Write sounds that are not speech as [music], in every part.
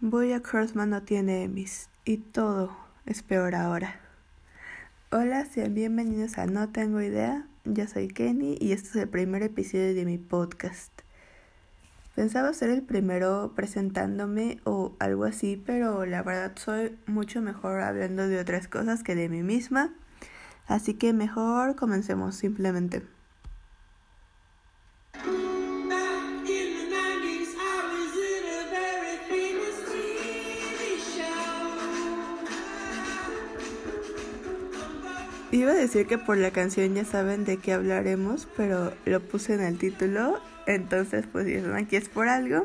Boya Horseman no tiene Emmys y todo es peor ahora. Hola, sean bienvenidos a No Tengo Idea. Yo soy Kenny y este es el primer episodio de mi podcast. Pensaba ser el primero presentándome o algo así, pero la verdad soy mucho mejor hablando de otras cosas que de mí misma. Así que mejor comencemos simplemente. Iba a decir que por la canción ya saben de qué hablaremos, pero lo puse en el título, entonces pues aquí es por algo.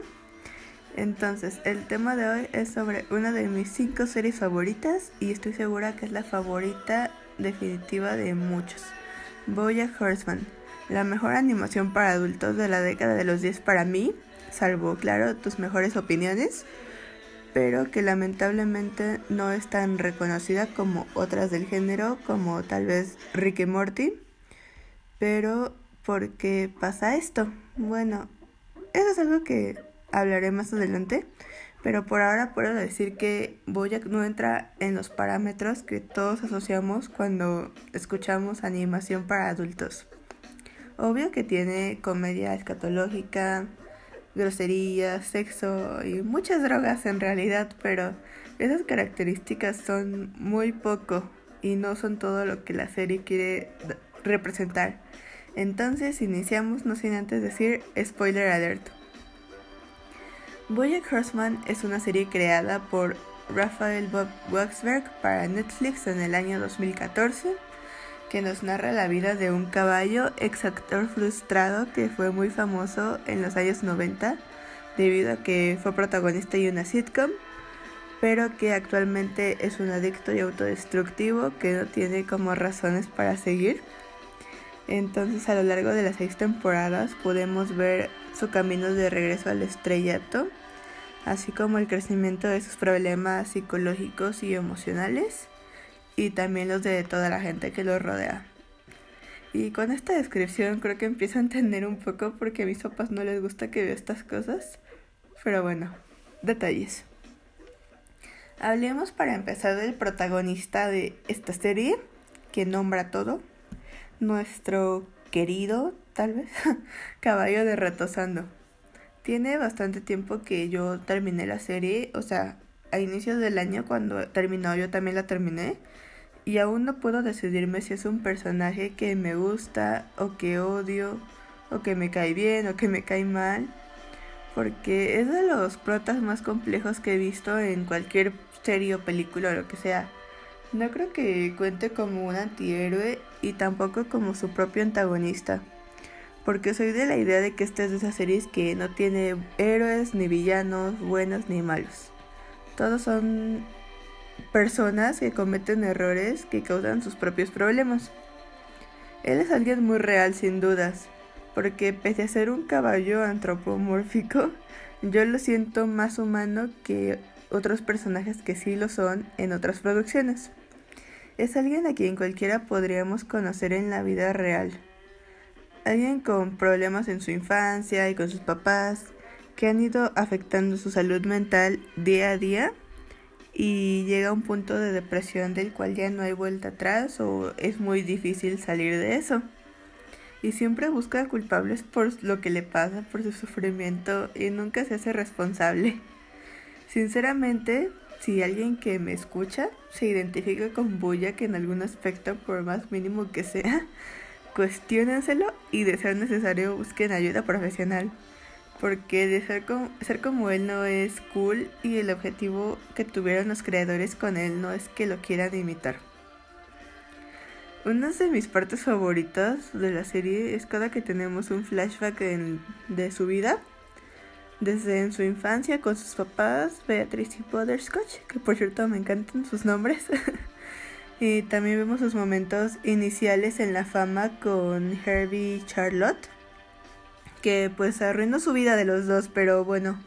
Entonces, el tema de hoy es sobre una de mis cinco series favoritas y estoy segura que es la favorita definitiva de muchos. Bojack Horseman, la mejor animación para adultos de la década de los 10 para mí, salvo, claro, tus mejores opiniones pero que lamentablemente no es tan reconocida como otras del género, como tal vez Rick Morty. Pero, ¿por qué pasa esto? Bueno, eso es algo que hablaré más adelante, pero por ahora puedo decir que Bojack no entra en los parámetros que todos asociamos cuando escuchamos animación para adultos. Obvio que tiene comedia escatológica, groserías, sexo y muchas drogas en realidad, pero esas características son muy poco y no son todo lo que la serie quiere representar. Entonces iniciamos no sin antes decir spoiler alert. Bojack Horseman es una serie creada por Rafael Bob Waxberg para Netflix en el año 2014 que nos narra la vida de un caballo ex actor frustrado que fue muy famoso en los años 90 debido a que fue protagonista de una sitcom, pero que actualmente es un adicto y autodestructivo que no tiene como razones para seguir. Entonces a lo largo de las seis temporadas podemos ver su camino de regreso al estrellato, así como el crecimiento de sus problemas psicológicos y emocionales y también los de toda la gente que lo rodea. Y con esta descripción creo que empiezo a entender un poco porque a mis papás no les gusta que vea estas cosas. Pero bueno, detalles. Hablemos para empezar del protagonista de esta serie, que nombra todo. Nuestro querido, tal vez, [laughs] caballo de retosando. Tiene bastante tiempo que yo terminé la serie, o sea, a inicios del año cuando terminó yo también la terminé y aún no puedo decidirme si es un personaje que me gusta o que odio o que me cae bien o que me cae mal porque es de los protas más complejos que he visto en cualquier serie o película o lo que sea. No creo que cuente como un antihéroe y tampoco como su propio antagonista. Porque soy de la idea de que esta es de esas series que no tiene héroes ni villanos, buenos ni malos. Todos son personas que cometen errores que causan sus propios problemas. Él es alguien muy real sin dudas, porque pese a ser un caballo antropomórfico, yo lo siento más humano que otros personajes que sí lo son en otras producciones. Es alguien a quien cualquiera podríamos conocer en la vida real. Alguien con problemas en su infancia y con sus papás, que han ido afectando su salud mental día a día y llega a un punto de depresión del cual ya no hay vuelta atrás o es muy difícil salir de eso. Y siempre busca culpables por lo que le pasa, por su sufrimiento y nunca se hace responsable. Sinceramente, si alguien que me escucha se identifica con Buya que en algún aspecto, por más mínimo que sea, [laughs] cuestionenselo y de ser necesario busquen ayuda profesional porque de ser como, ser como él no es cool y el objetivo que tuvieron los creadores con él no es que lo quieran imitar. Una de mis partes favoritas de la serie es cada que tenemos un flashback de su vida, desde en su infancia con sus papás, Beatriz y Butterscotch, que por cierto me encantan sus nombres. [laughs] y también vemos sus momentos iniciales en la fama con Herbie y Charlotte que pues arruinó su vida de los dos, pero bueno.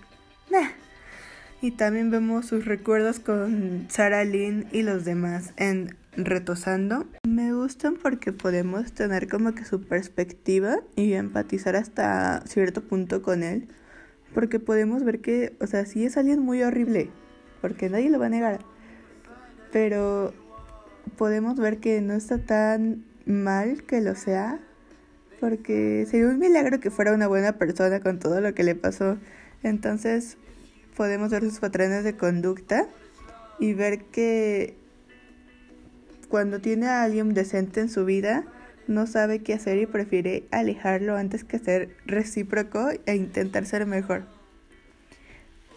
Y también vemos sus recuerdos con Sarah Lynn y los demás en Retosando. Me gustan porque podemos tener como que su perspectiva y empatizar hasta cierto punto con él. porque podemos ver que, o sea, sí es alguien muy horrible, porque nadie lo va a negar, pero podemos ver que no está tan mal que lo sea, porque sería un milagro que fuera una buena persona con todo lo que le pasó. Entonces podemos ver sus patrones de conducta y ver que cuando tiene a alguien decente en su vida, no sabe qué hacer y prefiere alejarlo antes que ser recíproco e intentar ser mejor.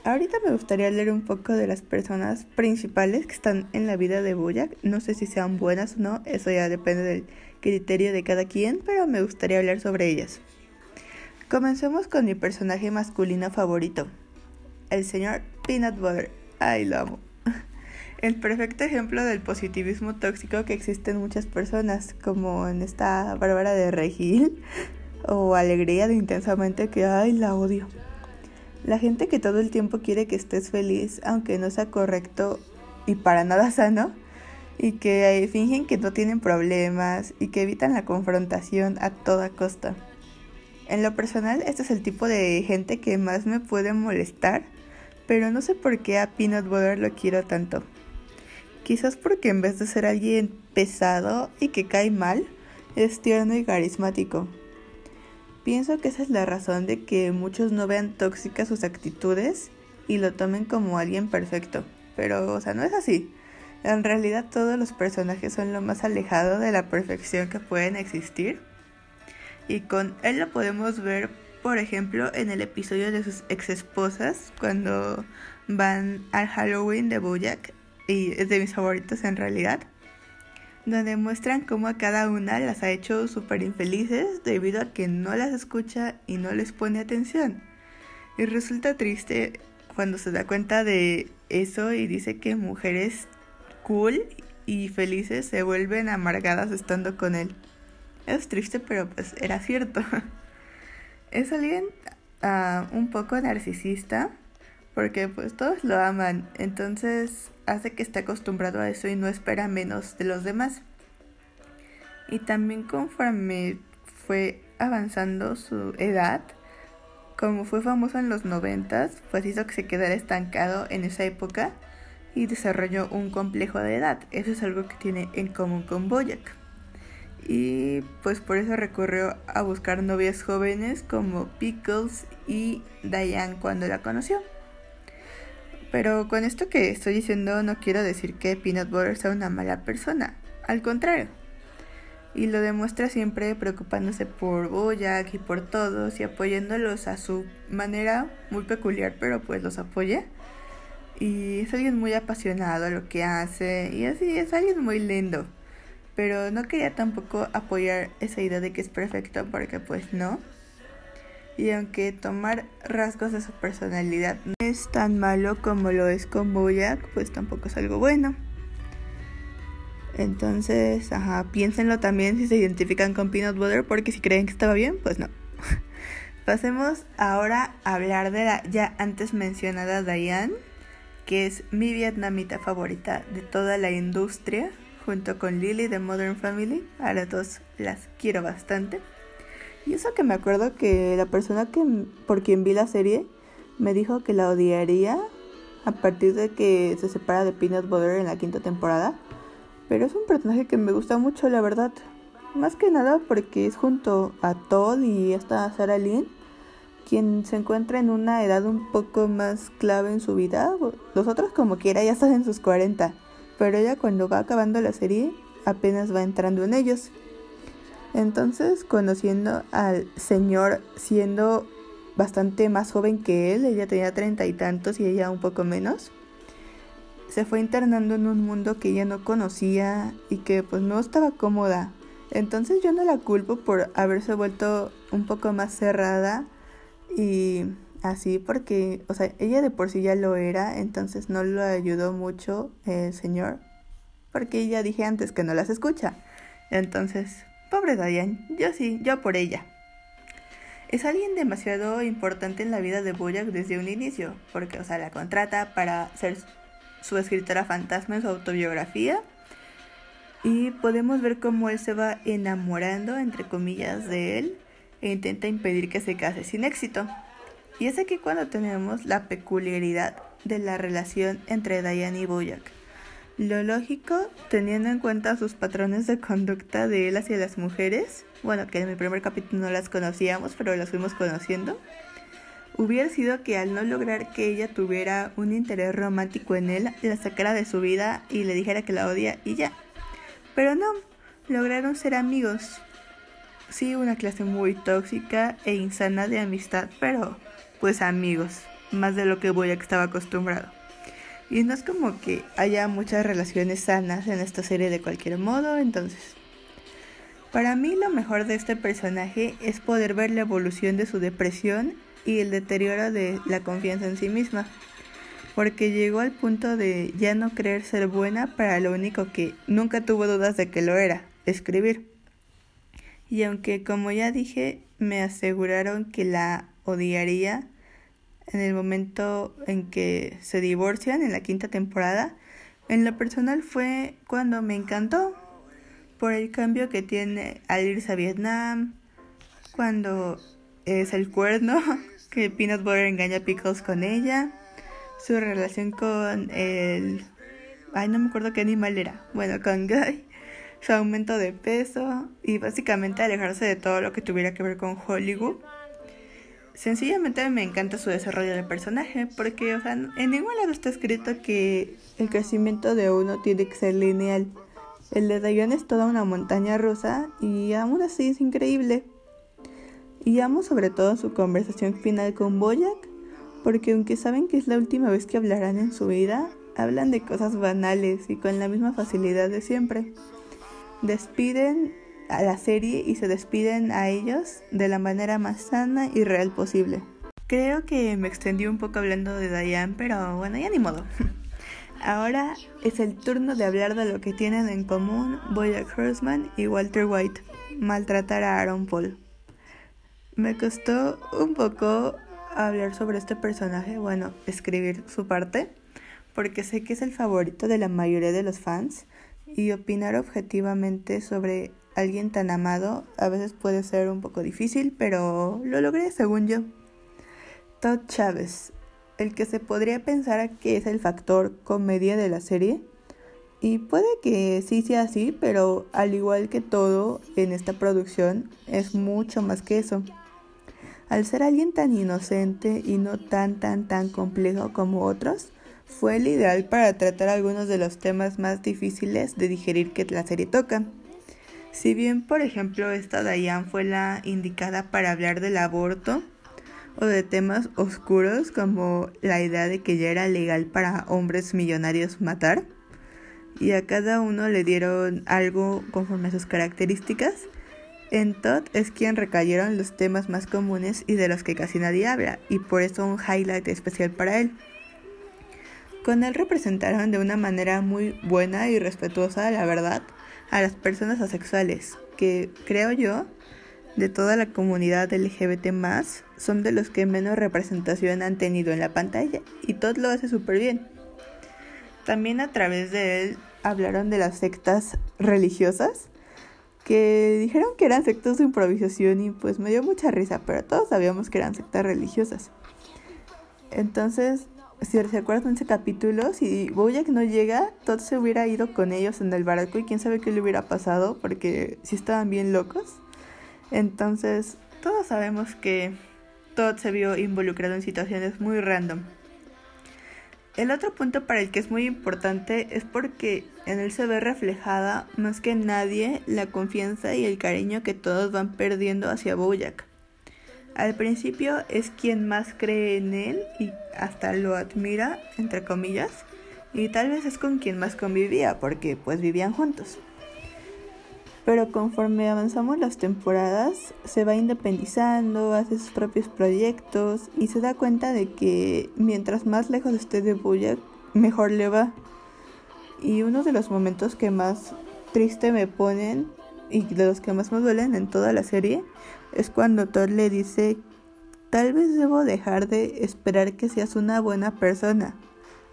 Ahorita me gustaría leer un poco de las personas principales que están en la vida de Boyack. No sé si sean buenas o no, eso ya depende del criterio de cada quien, pero me gustaría hablar sobre ellas. Comencemos con mi personaje masculino favorito, el señor Peanut Butter. Ay, lo amo. [laughs] El perfecto ejemplo del positivismo tóxico que existe en muchas personas, como en esta Bárbara de Regil [laughs] o Alegría de Intensamente, que ay, la odio. La gente que todo el tiempo quiere que estés feliz, aunque no sea correcto y para nada sano, y que fingen que no tienen problemas y que evitan la confrontación a toda costa. En lo personal, este es el tipo de gente que más me puede molestar, pero no sé por qué a Peanut Butter lo quiero tanto. Quizás porque en vez de ser alguien pesado y que cae mal, es tierno y carismático. Pienso que esa es la razón de que muchos no vean tóxicas sus actitudes y lo tomen como alguien perfecto. Pero, o sea, no es así. En realidad todos los personajes son lo más alejado de la perfección que pueden existir. Y con él lo podemos ver, por ejemplo, en el episodio de sus ex esposas, cuando van al Halloween de Bojack. Y es de mis favoritos en realidad donde muestran cómo a cada una las ha hecho súper infelices debido a que no las escucha y no les pone atención. Y resulta triste cuando se da cuenta de eso y dice que mujeres cool y felices se vuelven amargadas estando con él. Es triste, pero pues era cierto. [laughs] es alguien uh, un poco narcisista porque pues todos lo aman, entonces hace que esté acostumbrado a eso y no espera menos de los demás. Y también conforme fue avanzando su edad, como fue famoso en los noventas, pues hizo que se quedara estancado en esa época y desarrolló un complejo de edad. Eso es algo que tiene en común con Boyack. Y pues por eso recurrió a buscar novias jóvenes como Pickles y Diane cuando la conoció. Pero con esto que estoy diciendo no quiero decir que Peanut Butter sea una mala persona, al contrario. Y lo demuestra siempre preocupándose por Boyack y por todos y apoyándolos a su manera muy peculiar, pero pues los apoya. Y es alguien muy apasionado a lo que hace y así es alguien muy lindo. Pero no quería tampoco apoyar esa idea de que es perfecto porque pues no. Y aunque tomar rasgos de su personalidad no es tan malo como lo es con Boyack, pues tampoco es algo bueno. Entonces, ajá, piénsenlo también si se identifican con Peanut Butter, porque si creen que estaba bien, pues no. [laughs] Pasemos ahora a hablar de la ya antes mencionada Diane, que es mi vietnamita favorita de toda la industria, junto con Lily de Modern Family. A las dos las quiero bastante. Y eso que me acuerdo que la persona que, por quien vi la serie me dijo que la odiaría a partir de que se separa de Peanut Butter en la quinta temporada. Pero es un personaje que me gusta mucho, la verdad. Más que nada porque es junto a Todd y esta Sarah Lynn quien se encuentra en una edad un poco más clave en su vida. Los otros como quiera ya están en sus 40, pero ella cuando va acabando la serie apenas va entrando en ellos. Entonces, conociendo al señor siendo bastante más joven que él, ella tenía treinta y tantos y ella un poco menos, se fue internando en un mundo que ella no conocía y que pues no estaba cómoda. Entonces yo no la culpo por haberse vuelto un poco más cerrada y así porque, o sea, ella de por sí ya lo era, entonces no lo ayudó mucho el señor, porque ya dije antes que no las escucha. Entonces, Pobre Diane, yo sí, yo por ella. Es alguien demasiado importante en la vida de Boyack desde un inicio, porque, o sea, la contrata para ser su escritora fantasma en su autobiografía. Y podemos ver cómo él se va enamorando, entre comillas, de él e intenta impedir que se case sin éxito. Y es aquí cuando tenemos la peculiaridad de la relación entre Diane y Boyack. Lo lógico, teniendo en cuenta sus patrones de conducta de él hacia las mujeres, bueno, que en el primer capítulo no las conocíamos, pero las fuimos conociendo, hubiera sido que al no lograr que ella tuviera un interés romántico en él, la sacara de su vida y le dijera que la odia y ya. Pero no, lograron ser amigos. Sí, una clase muy tóxica e insana de amistad, pero pues amigos, más de lo que voy a que estaba acostumbrado. Y no es como que haya muchas relaciones sanas en esta serie de cualquier modo, entonces. Para mí lo mejor de este personaje es poder ver la evolución de su depresión y el deterioro de la confianza en sí misma, porque llegó al punto de ya no creer ser buena para lo único que nunca tuvo dudas de que lo era, escribir. Y aunque como ya dije, me aseguraron que la odiaría en el momento en que se divorcian en la quinta temporada, en lo personal fue cuando me encantó por el cambio que tiene al irse a Vietnam, cuando es el cuerno, [laughs] que Peanut Butter engaña a Pickles con ella, su relación con el... Ay, no me acuerdo qué animal era. Bueno, con Guy, su aumento de peso y básicamente alejarse de todo lo que tuviera que ver con Hollywood. Sencillamente me encanta su desarrollo de personaje porque, o sea, en ningún lado está escrito que el crecimiento de uno tiene que ser lineal. El de Diane es toda una montaña rusa y aún así es increíble. Y amo sobre todo su conversación final con Boyack, porque aunque saben que es la última vez que hablarán en su vida, hablan de cosas banales y con la misma facilidad de siempre. Despiden a la serie y se despiden a ellos de la manera más sana y real posible. Creo que me extendí un poco hablando de Diane, pero bueno, ya ni modo. [laughs] Ahora es el turno de hablar de lo que tienen en común Boyack Horseman y Walter White, maltratar a Aaron Paul. Me costó un poco hablar sobre este personaje, bueno, escribir su parte, porque sé que es el favorito de la mayoría de los fans y opinar objetivamente sobre alguien tan amado a veces puede ser un poco difícil, pero lo logré según yo. Todd Chávez, el que se podría pensar que es el factor comedia de la serie, y puede que sí sea así, pero al igual que todo en esta producción, es mucho más que eso. Al ser alguien tan inocente y no tan tan tan complejo como otros, fue el ideal para tratar algunos de los temas más difíciles de digerir que la serie toca. Si bien, por ejemplo, esta Diane fue la indicada para hablar del aborto o de temas oscuros como la idea de que ya era legal para hombres millonarios matar, y a cada uno le dieron algo conforme a sus características, en Todd es quien recayeron los temas más comunes y de los que casi nadie habla, y por eso un highlight especial para él. Con él representaron de una manera muy buena y respetuosa, la verdad, a las personas asexuales, que creo yo, de toda la comunidad LGBT son de los que menos representación han tenido en la pantalla, y Todd lo hace súper bien. También a través de él hablaron de las sectas religiosas, que dijeron que eran sectas de improvisación y pues me dio mucha risa, pero todos sabíamos que eran sectas religiosas. Entonces, si se acuerdan ese capítulo, si Bojack no llega, Todd se hubiera ido con ellos en el barco y quién sabe qué le hubiera pasado porque si estaban bien locos. Entonces, todos sabemos que Todd se vio involucrado en situaciones muy random. El otro punto para el que es muy importante es porque en él se ve reflejada más que nadie la confianza y el cariño que todos van perdiendo hacia Bojack. Al principio es quien más cree en él y hasta lo admira, entre comillas, y tal vez es con quien más convivía porque pues vivían juntos. Pero conforme avanzamos las temporadas, se va independizando, hace sus propios proyectos y se da cuenta de que mientras más lejos esté de Bojack, mejor le va. Y uno de los momentos que más triste me ponen y de los que más me duelen en toda la serie es cuando Thor le dice, tal vez debo dejar de esperar que seas una buena persona,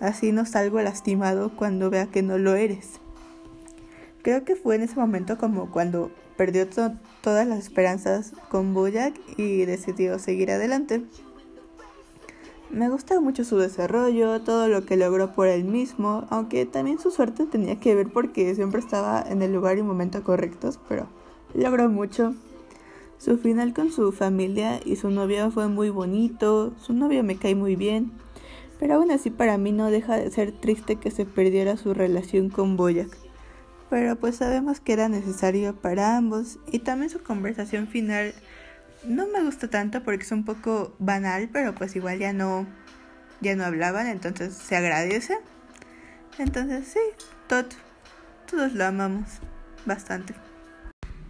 así no salgo lastimado cuando vea que no lo eres. Creo que fue en ese momento como cuando perdió todas las esperanzas con Bojack y decidió seguir adelante. Me gusta mucho su desarrollo, todo lo que logró por él mismo, aunque también su suerte tenía que ver porque siempre estaba en el lugar y momento correctos, pero logró mucho. Su final con su familia y su novia fue muy bonito, su novia me cae muy bien, pero aún así para mí no deja de ser triste que se perdiera su relación con Boyac. Pero pues sabemos que era necesario para ambos y también su conversación final no me gusta tanto porque es un poco banal, pero pues igual ya no ya no hablaban, entonces se agradece. Entonces sí, Tot, todos lo amamos bastante.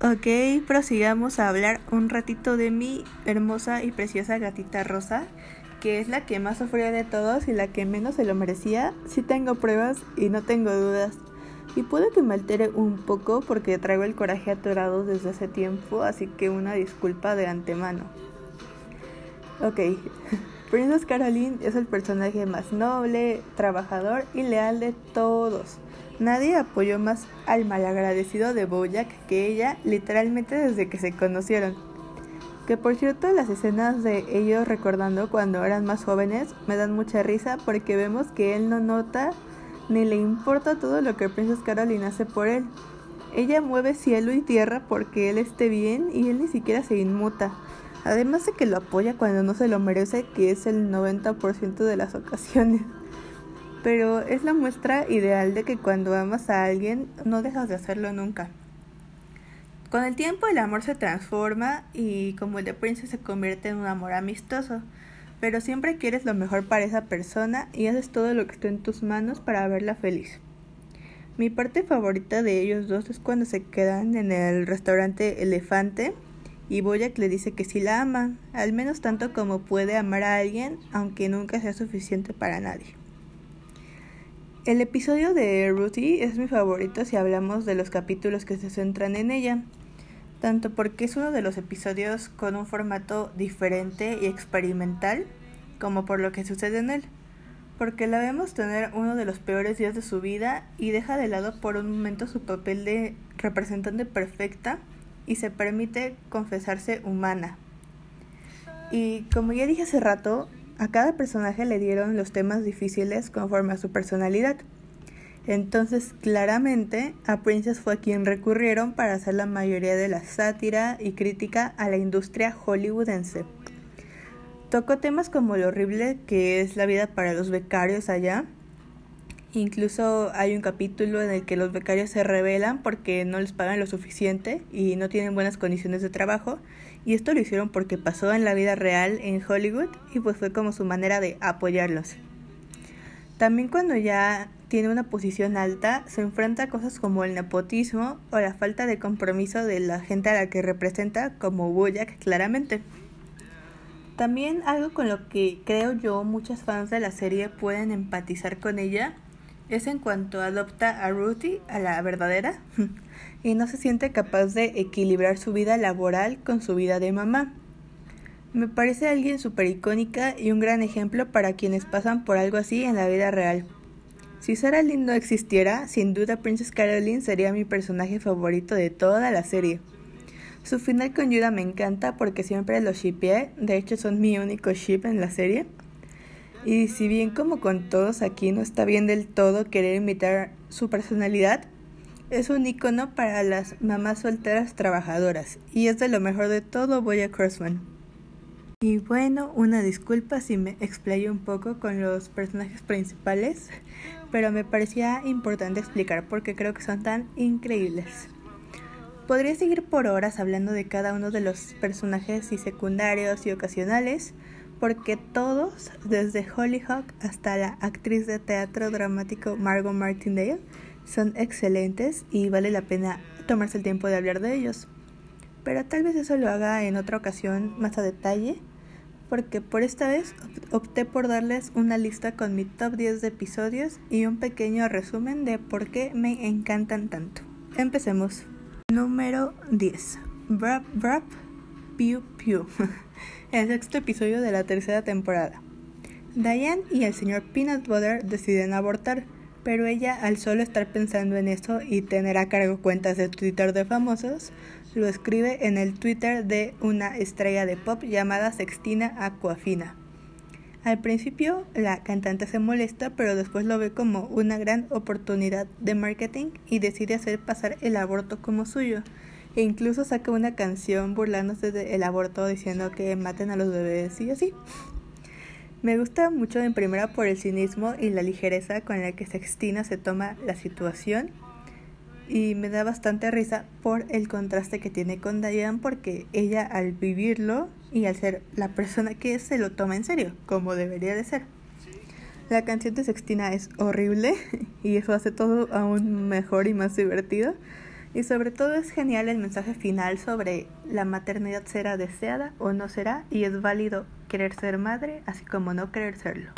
Ok, prosigamos a hablar un ratito de mi hermosa y preciosa gatita rosa, que es la que más sufrió de todos y la que menos se lo merecía. Sí tengo pruebas y no tengo dudas. Y puede que me altere un poco porque traigo el coraje atorado desde hace tiempo, así que una disculpa de antemano. Ok, [laughs] Princess Caroline es el personaje más noble, trabajador y leal de todos. Nadie apoyó más al malagradecido de Bojack que ella, literalmente desde que se conocieron. Que por cierto, las escenas de ellos recordando cuando eran más jóvenes me dan mucha risa porque vemos que él no nota ni le importa todo lo que Princess Caroline hace por él. Ella mueve cielo y tierra porque él esté bien y él ni siquiera se inmuta. Además de que lo apoya cuando no se lo merece, que es el 90% de las ocasiones pero es la muestra ideal de que cuando amas a alguien no dejas de hacerlo nunca. Con el tiempo el amor se transforma y como el de Prince se convierte en un amor amistoso, pero siempre quieres lo mejor para esa persona y haces todo lo que esté en tus manos para verla feliz. Mi parte favorita de ellos dos es cuando se quedan en el restaurante Elefante y Boyack le dice que sí la ama, al menos tanto como puede amar a alguien, aunque nunca sea suficiente para nadie. El episodio de Ruthie es mi favorito si hablamos de los capítulos que se centran en ella, tanto porque es uno de los episodios con un formato diferente y experimental, como por lo que sucede en él, porque la vemos tener uno de los peores días de su vida y deja de lado por un momento su papel de representante perfecta y se permite confesarse humana. Y como ya dije hace rato, a cada personaje le dieron los temas difíciles conforme a su personalidad. Entonces, claramente, a Princess fue a quien recurrieron para hacer la mayoría de la sátira y crítica a la industria hollywoodense. Tocó temas como lo horrible que es la vida para los becarios allá. Incluso hay un capítulo en el que los becarios se rebelan porque no les pagan lo suficiente y no tienen buenas condiciones de trabajo y esto lo hicieron porque pasó en la vida real en Hollywood y pues fue como su manera de apoyarlos. También cuando ya tiene una posición alta, se enfrenta a cosas como el nepotismo o la falta de compromiso de la gente a la que representa, como Boyack claramente. También algo con lo que creo yo muchas fans de la serie pueden empatizar con ella es en cuanto adopta a Ruthie, a la verdadera, [laughs] y no se siente capaz de equilibrar su vida laboral con su vida de mamá. Me parece alguien súper icónica y un gran ejemplo para quienes pasan por algo así en la vida real. Si Sarah Lynn no existiera, sin duda Princess Caroline sería mi personaje favorito de toda la serie. Su final con Yuda me encanta porque siempre lo shippeé, de hecho son mi único ship en la serie. Y si bien como con todos aquí no está bien del todo querer imitar su personalidad, es un icono para las mamás solteras trabajadoras y es de lo mejor de todo Boya Crossman. Y bueno, una disculpa si me explayo un poco con los personajes principales, pero me parecía importante explicar porque creo que son tan increíbles. Podría seguir por horas hablando de cada uno de los personajes y secundarios y ocasionales, porque todos, desde Hollyhock hasta la actriz de teatro dramático Margot Martindale, son excelentes y vale la pena tomarse el tiempo de hablar de ellos. Pero tal vez eso lo haga en otra ocasión más a detalle, porque por esta vez opté por darles una lista con mi top 10 de episodios y un pequeño resumen de por qué me encantan tanto. Empecemos. Número 10. Brap Brap Pew Pew. [laughs] El sexto episodio de la tercera temporada. Diane y el señor Peanut Butter deciden abortar pero ella al solo estar pensando en eso y tener a cargo cuentas de Twitter de famosos, lo escribe en el Twitter de una estrella de pop llamada Sextina Aquafina. Al principio la cantante se molesta, pero después lo ve como una gran oportunidad de marketing y decide hacer pasar el aborto como suyo. E incluso saca una canción burlándose del aborto diciendo que maten a los bebés y así. Me gusta mucho en primera por el cinismo y la ligereza con la que Sextina se toma la situación y me da bastante risa por el contraste que tiene con Diane porque ella al vivirlo y al ser la persona que es se lo toma en serio, como debería de ser. La canción de Sextina es horrible [laughs] y eso hace todo aún mejor y más divertido. Y sobre todo es genial el mensaje final sobre la maternidad será deseada o no será y es válido querer ser madre así como no querer serlo.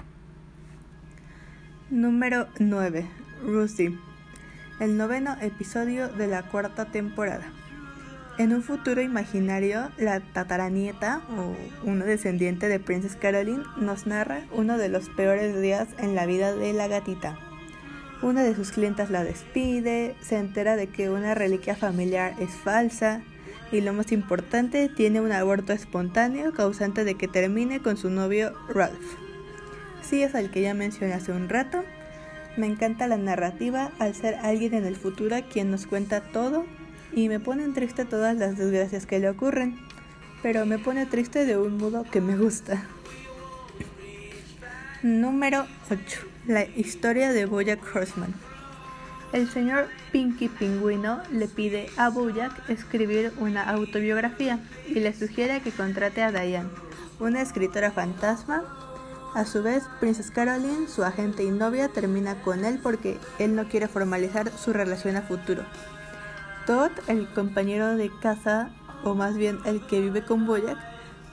Número 9. Rusie el noveno episodio de la cuarta temporada. En un futuro imaginario, la tataranieta o una descendiente de Princess Caroline nos narra uno de los peores días en la vida de la gatita. Una de sus clientas la despide, se entera de que una reliquia familiar es falsa y lo más importante, tiene un aborto espontáneo causante de que termine con su novio Ralph. Sí es al que ya mencioné hace un rato, me encanta la narrativa al ser alguien en el futuro quien nos cuenta todo y me ponen triste todas las desgracias que le ocurren, pero me pone triste de un modo que me gusta. Número 8. La historia de Bojack Horseman. El señor Pinky Pingüino le pide a Bojack escribir una autobiografía y le sugiere que contrate a Diane, una escritora fantasma a su vez, Princess Caroline, su agente y novia, termina con él porque él no quiere formalizar su relación a futuro. Todd, el compañero de casa, o más bien el que vive con Boyack,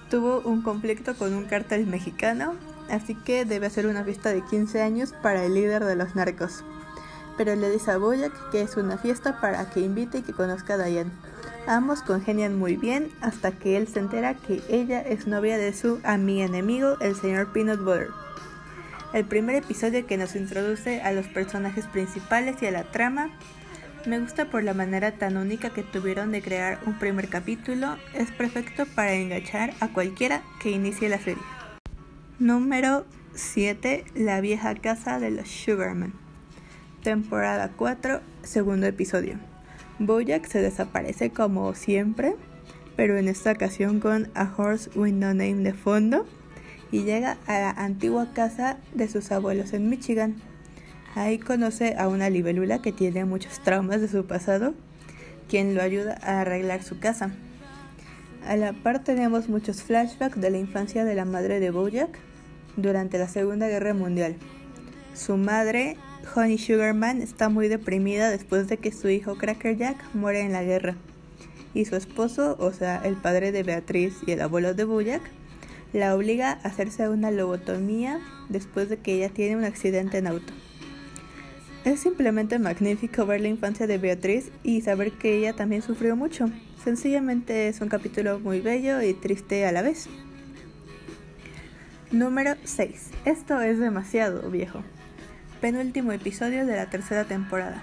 tuvo un conflicto con un cártel mexicano, así que debe hacer una fiesta de 15 años para el líder de los narcos. Pero le dice a Boyack que es una fiesta para que invite y que conozca a Diane. Ambos congenian muy bien hasta que él se entera que ella es novia de su amigo enemigo, el señor Peanut Butter. El primer episodio que nos introduce a los personajes principales y a la trama me gusta por la manera tan única que tuvieron de crear un primer capítulo, es perfecto para enganchar a cualquiera que inicie la serie. Número 7. La vieja casa de los Sugarman. Temporada 4, segundo episodio. Bojack se desaparece como siempre, pero en esta ocasión con A Horse with No Name de fondo y llega a la antigua casa de sus abuelos en Michigan. Ahí conoce a una libélula que tiene muchos traumas de su pasado, quien lo ayuda a arreglar su casa. A la par tenemos muchos flashbacks de la infancia de la madre de Bojack durante la Segunda Guerra Mundial. Su madre Honey Sugarman está muy deprimida después de que su hijo Cracker Jack muere en la guerra. Y su esposo, o sea, el padre de Beatriz y el abuelo de Bojack, la obliga a hacerse una lobotomía después de que ella tiene un accidente en auto. Es simplemente magnífico ver la infancia de Beatriz y saber que ella también sufrió mucho. Sencillamente es un capítulo muy bello y triste a la vez. Número 6. Esto es demasiado viejo penúltimo episodio de la tercera temporada.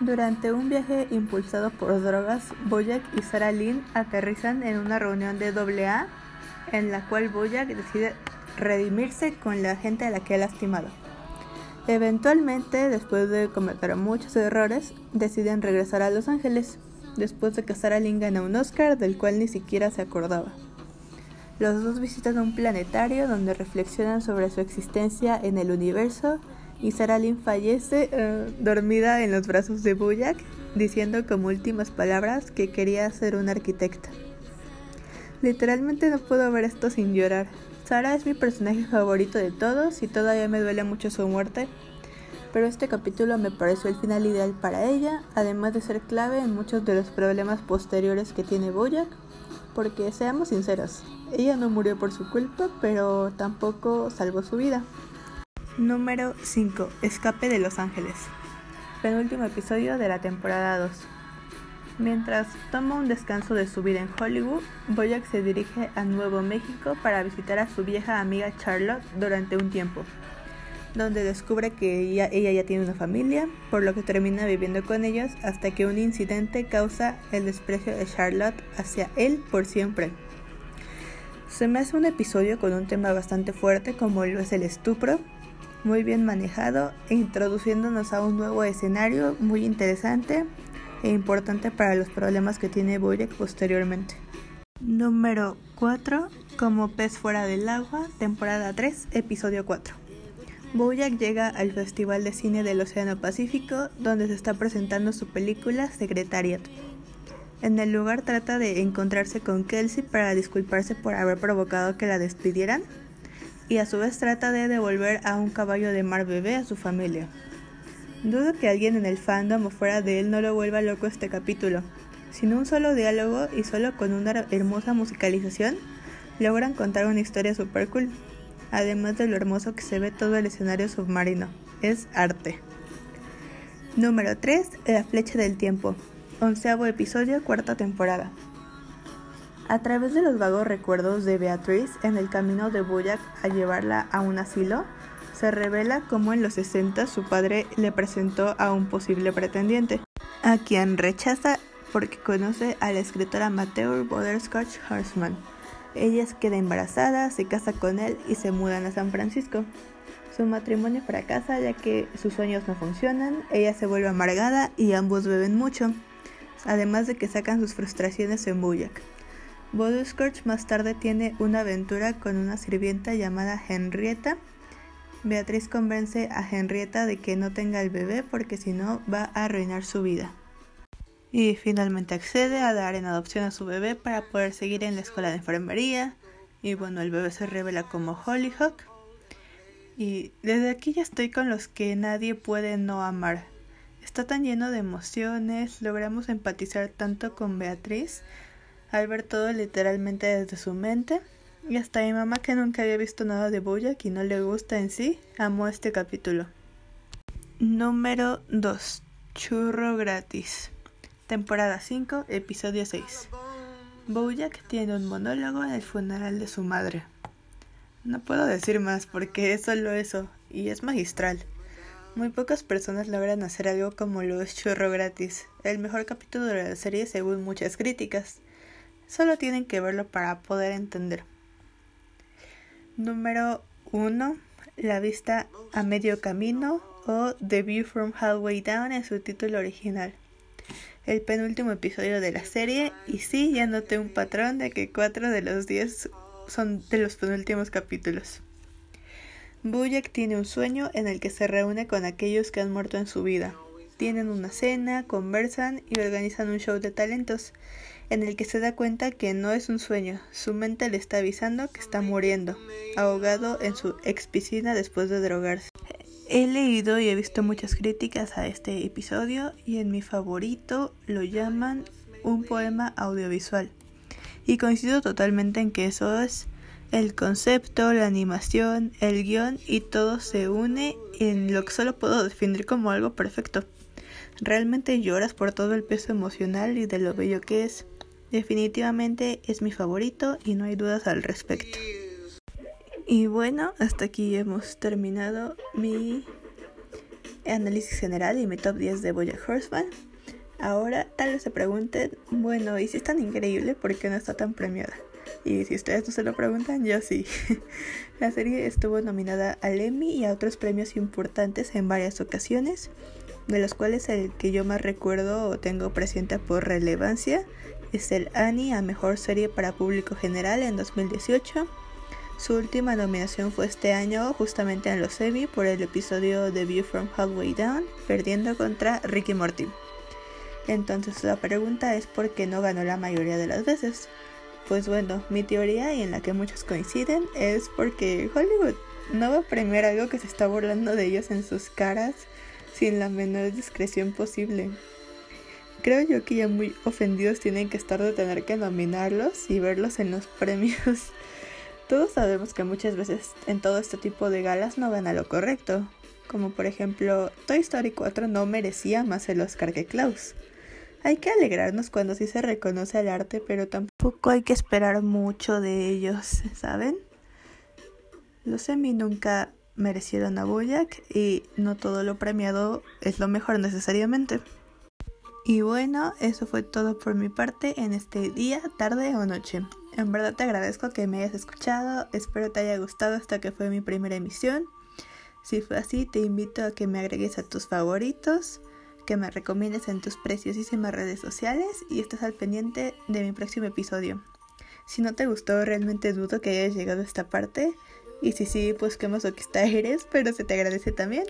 Durante un viaje impulsado por drogas, Boyack y Sarah Lynn aterrizan en una reunión de AA en la cual Boyack decide redimirse con la gente a la que ha lastimado. Eventualmente, después de cometer muchos errores, deciden regresar a Los Ángeles, después de que Sarah Lynn gana un Oscar del cual ni siquiera se acordaba. Los dos visitan un planetario donde reflexionan sobre su existencia en el universo y Sarah Lynn fallece eh, dormida en los brazos de Boyack, diciendo como últimas palabras que quería ser una arquitecta. Literalmente no puedo ver esto sin llorar. Sarah es mi personaje favorito de todos y todavía me duele mucho su muerte, pero este capítulo me pareció el final ideal para ella, además de ser clave en muchos de los problemas posteriores que tiene Boyack porque seamos sinceros, ella no murió por su culpa, pero tampoco salvó su vida. Número 5. Escape de Los Ángeles. Penúltimo episodio de la temporada 2. Mientras toma un descanso de su vida en Hollywood, Boyack se dirige a Nuevo México para visitar a su vieja amiga Charlotte durante un tiempo donde descubre que ella, ya tiene una familia, por lo que termina viviendo con ellos hasta que un incidente causa el desprecio de Charlotte hacia él por siempre. Se me hace un episodio con un tema bastante fuerte como lo es el estupro, muy bien manejado e introduciéndonos a un nuevo escenario muy interesante e importante para los problemas que tiene Bojack posteriormente. Número 4. Como pez fuera del agua, temporada 3, episodio 4. Bojack llega al Festival de Cine del Océano Pacífico, donde se está presentando su película Secretariat. En el lugar trata de encontrarse con Kelsey para disculparse por haber provocado que la despidieran y a su vez trata de devolver a un caballo de mar bebé a su familia. Dudo que alguien en el fandom o fuera de él no lo vuelva loco este capítulo. Sin un solo diálogo y solo con una hermosa musicalización, logran contar una historia super cool, además de lo hermoso que se ve todo el escenario submarino. Es arte. Número 3. La flecha del tiempo onceavo episodio, cuarta temporada. A través de los vagos recuerdos de Beatriz en el camino de Boyack a llevarla a un asilo, se revela cómo en los 60 su padre le presentó a un posible pretendiente, a quien rechaza porque conoce a la escritora amateur Butterscotch Horseman. Ella queda embarazada, se casa con él y se mudan a San Francisco. Su matrimonio fracasa ya que sus sueños no funcionan, ella se vuelve amargada y ambos beben mucho además de que sacan sus frustraciones en Bojack. Butterscotch más tarde tiene una aventura con una sirvienta llamada Henrietta. Beatriz convence a Henrietta de que no tenga el bebé porque si no va a arruinar su vida. Y finalmente accede a dar en adopción a su bebé para poder seguir en la escuela de enfermería. Y bueno, el bebé se revela como Hollyhock. Y desde aquí ya estoy con los que nadie puede no amar. Está tan lleno de emociones, logramos empatizar tanto con Beatriz al ver todo literalmente desde su mente. Y hasta mi mamá que nunca había visto nada de Bojack y no le gusta en sí, amó este capítulo. Número 2. Churro gratis. Temporada 5, episodio 6. Bojack tiene un monólogo en el funeral de su madre. No puedo decir más porque es solo eso, y es magistral. Muy pocas personas logran hacer algo como lo es Churro Gratis, el mejor capítulo de la serie según muchas críticas. Solo tienen que verlo para poder entender. Número 1. La vista a medio camino o The View from Halfway Down en su título original. El penúltimo episodio de la serie y sí, ya noté un patrón de que 4 de los 10 son de los penúltimos capítulos. Bojack tiene un sueño en el que se reúne con aquellos que han muerto en su vida. Tienen una cena, conversan y organizan un show de talentos, en el que se da cuenta que no es un sueño, su mente le está avisando que está muriendo, ahogado en su ex piscina después de drogarse. He leído y he visto muchas críticas a este episodio y en mi favorito lo llaman un poema audiovisual. Y coincido totalmente en que eso es el concepto, la animación, el guion y todo se une en lo que solo puedo definir como algo perfecto. Realmente lloras por todo el peso emocional y de lo bello que es. Definitivamente es mi favorito y no hay dudas al respecto. Y bueno, hasta aquí hemos terminado mi análisis general y mi top 10 de Boya Horseman. Ahora tal vez se pregunten, bueno, ¿y si es tan increíble, por qué no está tan premiada? Y si ustedes no se lo preguntan, yo sí. [laughs] La serie estuvo nominada al Emmy y a otros premios importantes en varias ocasiones, de los cuales el que yo más recuerdo o tengo presente por relevancia es el Annie a Mejor Serie para Público General en 2018. Su última nominación fue este año, justamente en los Emmy, por el episodio The View from Halfway Down, perdiendo contra Ricky Morty. Entonces la pregunta es por qué no ganó la mayoría de las veces. Pues bueno, mi teoría y en la que muchos coinciden es porque Hollywood no va a premiar algo que se está burlando de ellos en sus caras sin la menor discreción posible. Creo yo que ya muy ofendidos tienen que estar de tener que nominarlos y verlos en los [laughs] premios. Todos sabemos que muchas veces en todo este tipo de galas no gana lo correcto, como por ejemplo Toy Story 4 no merecía más el Oscar que Klaus. Hay que alegrarnos cuando sí se reconoce el arte, pero tampoco hay que esperar mucho de ellos, [laughs] ¿saben? Los semi nunca merecieron a Boyack y no todo lo premiado es lo mejor necesariamente. Y bueno, eso fue todo por mi parte en este día, tarde o noche. En verdad te agradezco que me hayas escuchado, espero te haya gustado hasta que fue mi primera emisión. Si fue así, te invito a que me agregues a tus favoritos, que me recomiendes en tus preciosísimas redes sociales y estés al pendiente de mi próximo episodio. Si no te gustó, realmente dudo que hayas llegado a esta parte. Y si sí, pues qué masoquista eres, pero se te agradece también.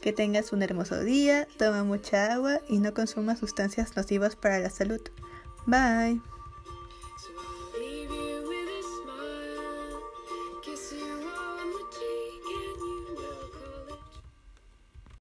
Que tengas un hermoso día, toma mucha agua y no consumas sustancias nocivas para la salud. Bye.